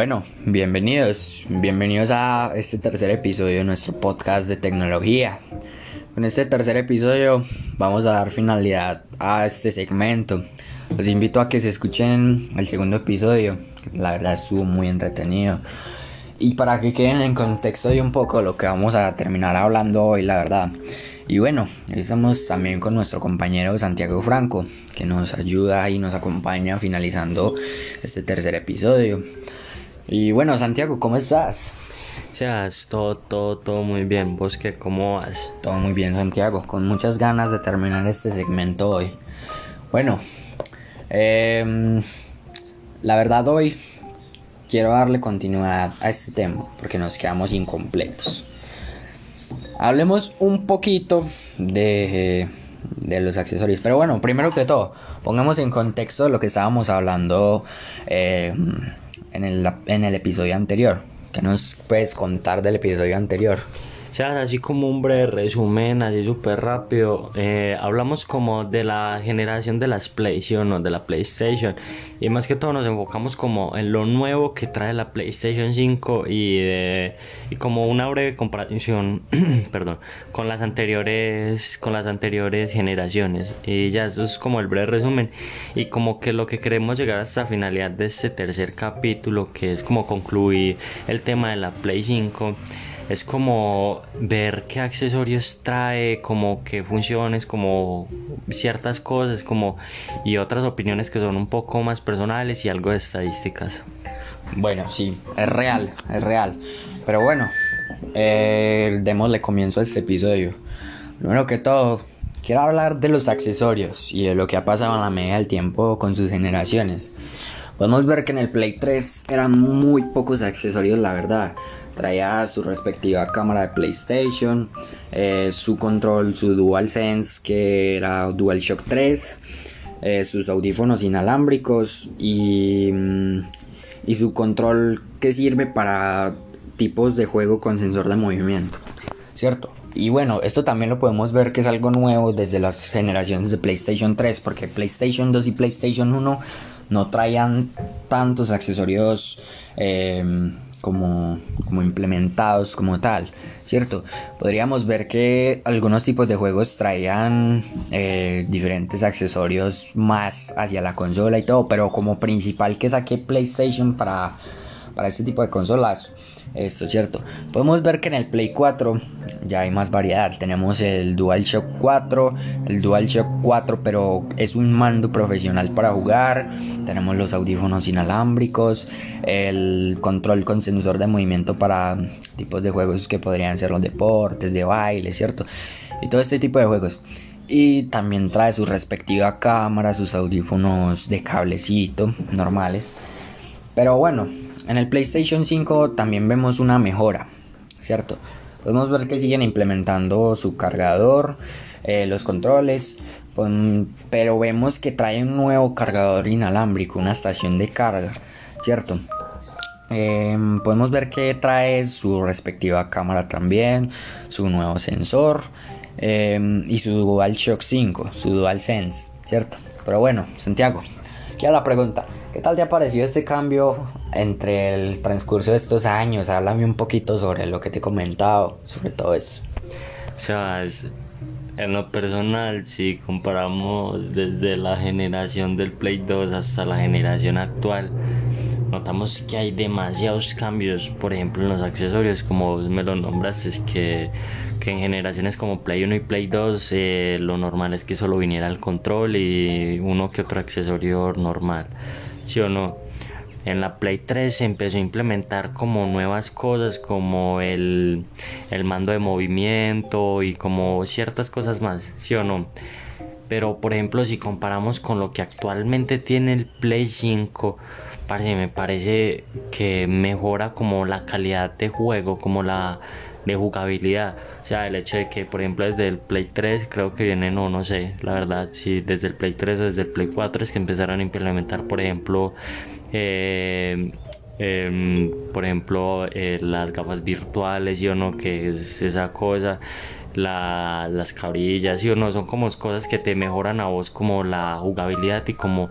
Bueno, bienvenidos, bienvenidos a este tercer episodio de nuestro podcast de tecnología. Con este tercer episodio vamos a dar finalidad a este segmento. Los invito a que se escuchen el segundo episodio, la verdad estuvo muy entretenido. Y para que queden en contexto de un poco lo que vamos a terminar hablando hoy, la verdad. Y bueno, estamos también con nuestro compañero Santiago Franco, que nos ayuda y nos acompaña finalizando este tercer episodio. Y bueno, Santiago, ¿cómo estás? Seas todo, todo, todo muy bien. ¿Vos qué, cómo vas? Todo muy bien, Santiago. Con muchas ganas de terminar este segmento hoy. Bueno, em, la verdad hoy quiero darle continuidad a este tema porque nos quedamos incompletos. Hablemos un poquito de, de los accesorios. Pero bueno, primero que todo, pongamos en contexto lo que estábamos hablando eh, en, el, en el episodio anterior. ¿Qué nos puedes contar del episodio anterior? Sea, así como un breve resumen, así súper rápido, eh, hablamos como de la generación de las PlayStation o de la PlayStation. Y más que todo nos enfocamos como en lo nuevo que trae la PlayStation 5 y, y como una breve comparación, perdón, con las anteriores, con las anteriores generaciones. Y ya eso es como el breve resumen. Y como que lo que queremos llegar hasta la finalidad de este tercer capítulo que es como concluir el tema de la Play 5 es como ver qué accesorios trae, como qué funciones, como ciertas cosas, como y otras opiniones que son un poco más personales y algo de estadísticas. Bueno, sí, es real, es real. Pero bueno, eh, démosle comienzo a este episodio. Primero que todo, quiero hablar de los accesorios y de lo que ha pasado en la medida del tiempo con sus generaciones. Podemos ver que en el Play 3 eran muy pocos accesorios, la verdad traía su respectiva cámara de PlayStation, eh, su control, su DualSense que era DualShock 3, eh, sus audífonos inalámbricos mm, y su control que sirve para tipos de juego con sensor de movimiento, ¿cierto? Y bueno, esto también lo podemos ver que es algo nuevo desde las generaciones de PlayStation 3, porque PlayStation 2 y PlayStation 1 no traían tantos accesorios eh, como, como implementados como tal, ¿cierto? Podríamos ver que algunos tipos de juegos traían eh, diferentes accesorios más hacia la consola y todo, pero como principal que saqué PlayStation para, para este tipo de consolas esto, ¿cierto? Podemos ver que en el Play 4 ya hay más variedad. Tenemos el DualShock 4, el DualShock 4, pero es un mando profesional para jugar. Tenemos los audífonos inalámbricos, el control con sensor de movimiento para tipos de juegos que podrían ser los deportes, de baile, ¿cierto? Y todo este tipo de juegos. Y también trae su respectiva cámara, sus audífonos de cablecito normales. Pero bueno, en el PlayStation 5 también vemos una mejora, ¿cierto? Podemos ver que siguen implementando su cargador, eh, los controles, pero vemos que trae un nuevo cargador inalámbrico, una estación de carga, ¿cierto? Em, podemos ver que trae su respectiva cámara también, su nuevo sensor em, y su DualShock 5, su DualSense, ¿cierto? Pero bueno, Santiago, queda la pregunta. ¿Qué tal te ha parecido este cambio entre el transcurso de estos años? Háblame un poquito sobre lo que te he comentado, sobre todo eso. O sea, en lo personal, si comparamos desde la generación del Play 2 hasta la generación actual, notamos que hay demasiados cambios, por ejemplo en los accesorios, como me lo nombraste, es que, que en generaciones como Play 1 y Play 2 eh, lo normal es que solo viniera el control y uno que otro accesorio normal o no? En la Play 3 se empezó a implementar como nuevas cosas como el, el mando de movimiento y como ciertas cosas más, ¿sí o no? Pero por ejemplo si comparamos con lo que actualmente tiene el Play 5, me parece que mejora como la calidad de juego, como la de jugabilidad. O sea, el hecho de que, por ejemplo, desde el Play 3 creo que viene, no, no sé, la verdad, si desde el Play 3 o desde el Play 4 es que empezaron a implementar, por ejemplo, eh, em, por ejemplo, eh, las gafas virtuales, y o no, que es esa cosa, las cabrillas, y o no, son como cosas que te mejoran a vos como la jugabilidad y como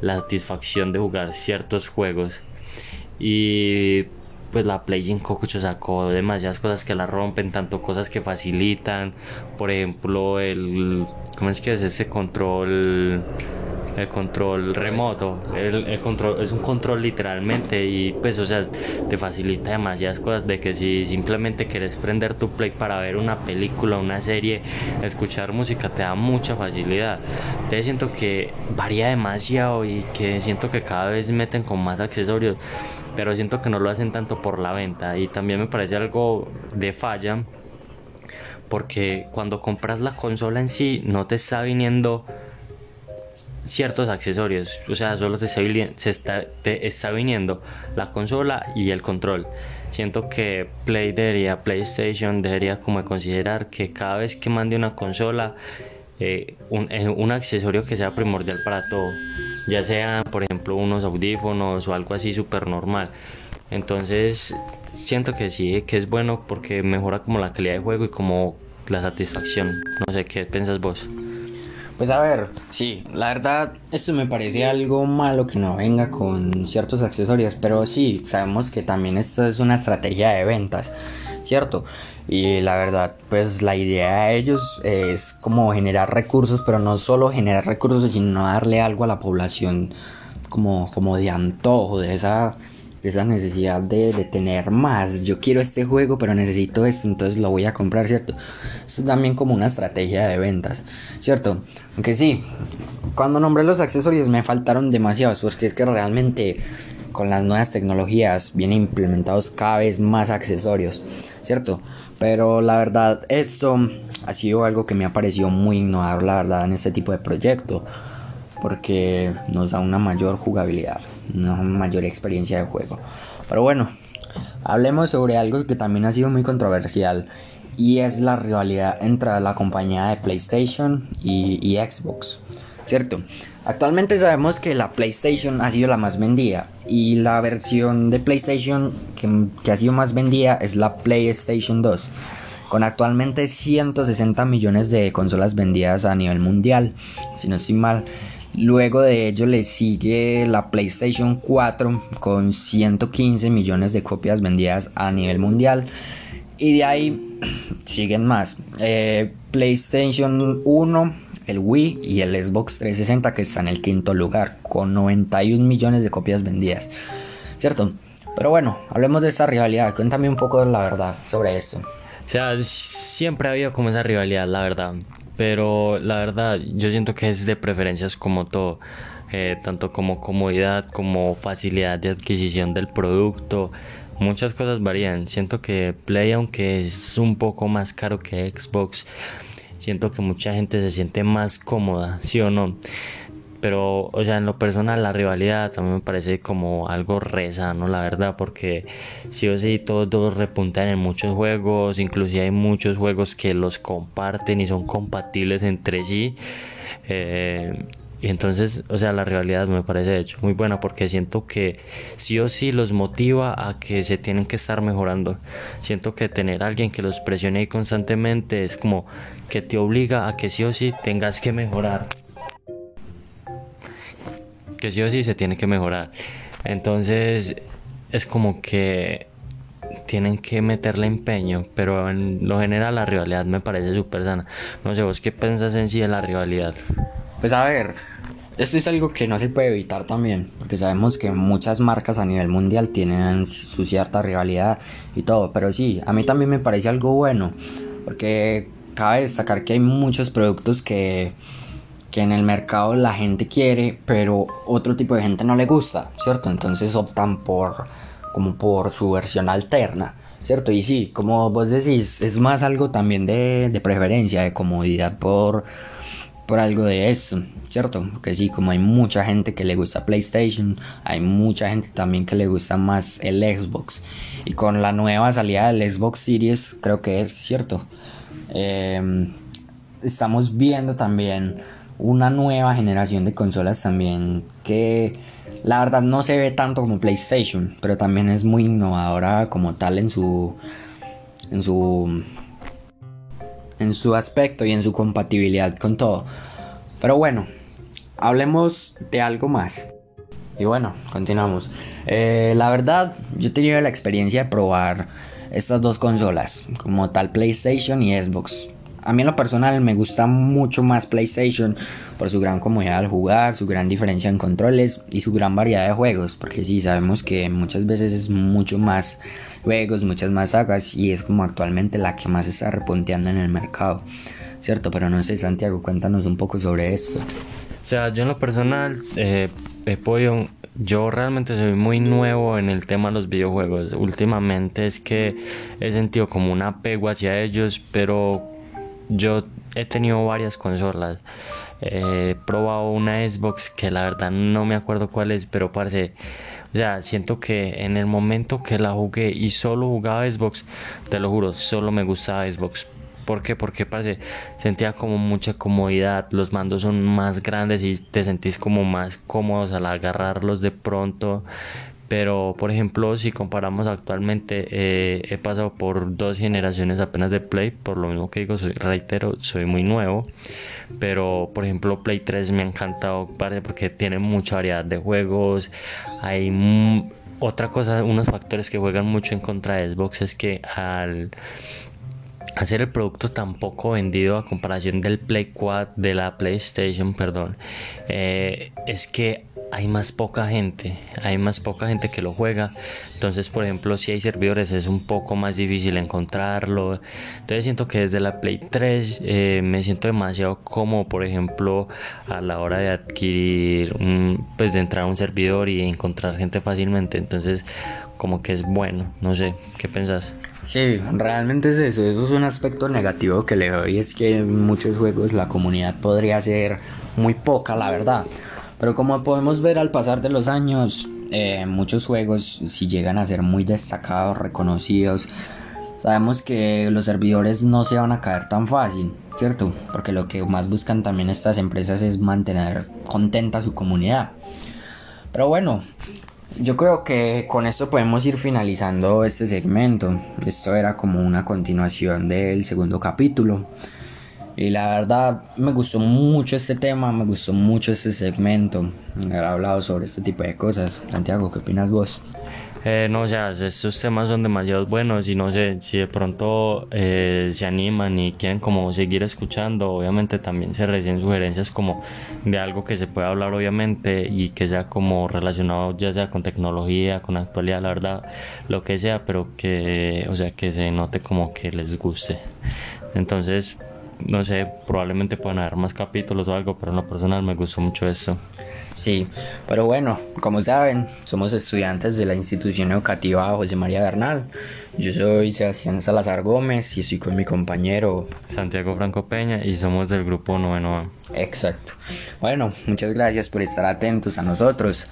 la satisfacción de jugar ciertos juegos. Y pues la Play 5 sacó demasiadas cosas que la rompen, tanto cosas que facilitan, por ejemplo, el ¿cómo es que es ese control el control remoto, el, control es un control literalmente y pues o sea te facilita demasiadas cosas de que si simplemente quieres prender tu play para ver una película, una serie, escuchar música te da mucha facilidad. Entonces siento que varía demasiado y que siento que cada vez meten con más accesorios, pero siento que no lo hacen tanto por la venta y también me parece algo de falla porque cuando compras la consola en sí no te está viniendo ciertos accesorios. O sea, solo te está, se está, viniendo la consola y el control. Siento que Play debería, PlayStation debería como considerar que cada vez que mande una consola, eh, un, eh, un, accesorio que sea primordial para todo. Ya sea, por ejemplo, unos audífonos o algo así súper normal. Entonces, siento que sí, que es bueno porque mejora como la calidad de juego y como la satisfacción. No sé qué piensas vos. Pues a ver, sí, la verdad, esto me parece algo malo que no venga con ciertos accesorios, pero sí, sabemos que también esto es una estrategia de ventas, ¿cierto? Y la verdad, pues la idea de ellos es como generar recursos, pero no solo generar recursos, sino darle algo a la población como, como de antojo, de esa esa necesidad de, tener más. Yo quiero este juego, pero necesito esto, entonces lo voy a comprar, ¿cierto? Esto es también como una estrategia de ventas, ¿cierto? Aunque sí, cuando nombré los accesorios me faltaron demasiados, porque es que realmente con las nuevas tecnologías vienen implementados cada vez más accesorios, ¿cierto? Pero la verdad, esto ha sido algo que me ha parecido muy innovador, la verdad, en este tipo de proyecto porque nos da una mayor jugabilidad, una mayor experiencia de juego. Pero bueno, hablemos sobre algo que también ha sido muy controversial y es la rivalidad entre la compañía de PlayStation y, Xbox. ¿Cierto? Actualmente sabemos que la PlayStation ha sido la más vendida y la versión de PlayStation que, que ha sido más vendida es la PlayStation 2 con actualmente 160 millones de consolas vendidas a nivel mundial, si no estoy mal. Luego de ello le sigue la PlayStation 4 con 115 millones de copias vendidas a nivel mundial. Y de ahí siguen más. Eh, PlayStation 1, el Wii y el Xbox 360 que están en el quinto lugar con 91 millones de copias vendidas. ¿Cierto? Pero bueno, hablemos de esta rivalidad. Cuéntame un poco la verdad sobre esto. O sea, siempre ha habido como esa rivalidad, la verdad pero la verdad yo siento que es de preferencias como todo, eh, tanto como comodidad como facilidad de adquisición del producto. Muchas cosas varían. Siento que Play, aunque es un poco más caro que Xbox, siento que mucha gente se siente más cómoda, ¿sí o no? Pero o sea en lo personal la rivalidad también me parece como algo reza no la verdad porque sí o sí todos, dos repuntan en muchos juegos inclusive hay muchos juegos que los comparten y son compatibles entre sí eh, y entonces o sea la rivalidad me parece de hecho muy buena porque siento que sí o sí los motiva a que se tienen que estar mejorando. Siento que tener a alguien que los presione constantemente es como que te obliga a que sí o sí tengas que mejorar que sí o sí se tiene que mejorar. Entonces es como que tienen que meterle empeño, pero en lo general la rivalidad me parece súper sana. No sé, vos qué pensás en sí de la rivalidad. Pues a ver, esto es algo que no se puede evitar también, porque sabemos que muchas marcas a nivel mundial tienen su cierta rivalidad y todo, pero sí, a mí también me parece algo bueno, porque cabe destacar que hay muchos productos que que en el mercado la gente quiere, pero otro tipo de gente no le gusta, ¿cierto? Entonces optan por como por su versión alterna, ¿cierto? Y sí, como vos decís, es más algo también de, de preferencia, de comodidad por, por algo de eso, ¿cierto? Porque sí, como hay mucha gente que le gusta PlayStation, hay mucha gente también que le gusta más el Xbox. Y con la nueva salida del Xbox Series, creo que es cierto. Eh, estamos viendo también una nueva generación de consolas también que la verdad no se ve tanto como PlayStation, pero también es muy innovadora como tal en su en su en su aspecto y en su compatibilidad con todo. Pero bueno, hablemos de algo más. Y bueno, continuamos. Eh, la verdad, yo he tenido la experiencia de probar estas dos consolas, como tal PlayStation y Xbox. A mí en lo personal me gusta mucho más PlayStation por su gran comodidad al jugar, su gran diferencia en controles y su gran variedad de juegos, porque sí, sabemos que muchas veces es mucho más juegos, muchas más sagas y es como actualmente la que más está repunteando en el mercado, ¿cierto? Pero no sé, Santiago, cuéntanos un poco sobre esto. O sea, yo en lo personal eh, he podido yo realmente soy muy nuevo en el tema de los videojuegos. Últimamente es que he sentido como un apego hacia ellos, pero yo he tenido varias consolas. he probado una Xbox que la verdad no me acuerdo cuál es, pero parece. O sea, siento que en el momento que la jugué y solo jugaba Xbox, te lo juro, solo me gustaba Xbox ¿Por qué? Porque parece, sentía como mucha comodidad, los mandos son más grandes y te sentís como más cómodos al agarrarlos de pronto. Pero, por ejemplo, si comparamos actualmente, eh, he pasado por dos generaciones apenas de Play, por lo mismo que digo, soy, reitero, soy muy nuevo. Pero, por ejemplo, Play 3 me ha encantado, porque tiene mucha variedad de juegos. Hay otra cosa, unos factores que juegan mucho en contra de Xbox es que al hacer el producto tan poco vendido a comparación del Play 4 de la PlayStation, perdón, eh, es que hay más poca gente, hay más poca gente que lo juega. Entonces, por ejemplo, si hay servidores es un poco más difícil encontrarlo. Entonces siento que desde la Play 3 eh, me siento demasiado cómodo, por ejemplo, a la hora de adquirir, pues de entrar a un servidor y encontrar gente fácilmente. Entonces, como que es bueno, no sé, ¿qué pensás? Sí, realmente es eso. Eso es un aspecto negativo que le doy. Es que en muchos juegos la comunidad podría ser muy poca, la verdad. Pero como podemos ver al pasar de los años, eh, muchos juegos, si llegan a ser muy destacados, reconocidos, sabemos que los servidores no se van a caer tan fácil, ¿cierto? Porque lo que más buscan también estas empresas es mantener contenta su comunidad. Pero bueno, yo creo que con esto podemos ir finalizando este segmento. Esto era como una continuación del segundo capítulo. Y la verdad me gustó mucho este tema, me gustó mucho este segmento. Haber hablado sobre este tipo de cosas. Santiago, ¿qué opinas vos? Eh, no, ya, estos temas son demasiado buenos y no sé si de pronto eh, se animan y quieren como seguir escuchando, obviamente también se reciben sugerencias como de algo que se pueda hablar obviamente y que sea como relacionado ya sea con tecnología, con actualidad, la verdad, lo que sea, pero que, o sea, que se note como que les guste. Entonces, no sé, probablemente puedan haber más capítulos o algo, pero en lo personal me gustó mucho eso. Sí, pero bueno, como saben, somos estudiantes de la institución educativa José María Bernal. Yo soy Sebastián Salazar Gómez y estoy con mi compañero Santiago Franco Peña y somos del grupo Noveno A. Exacto. Bueno, muchas gracias por estar atentos a nosotros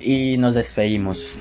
y nos despedimos.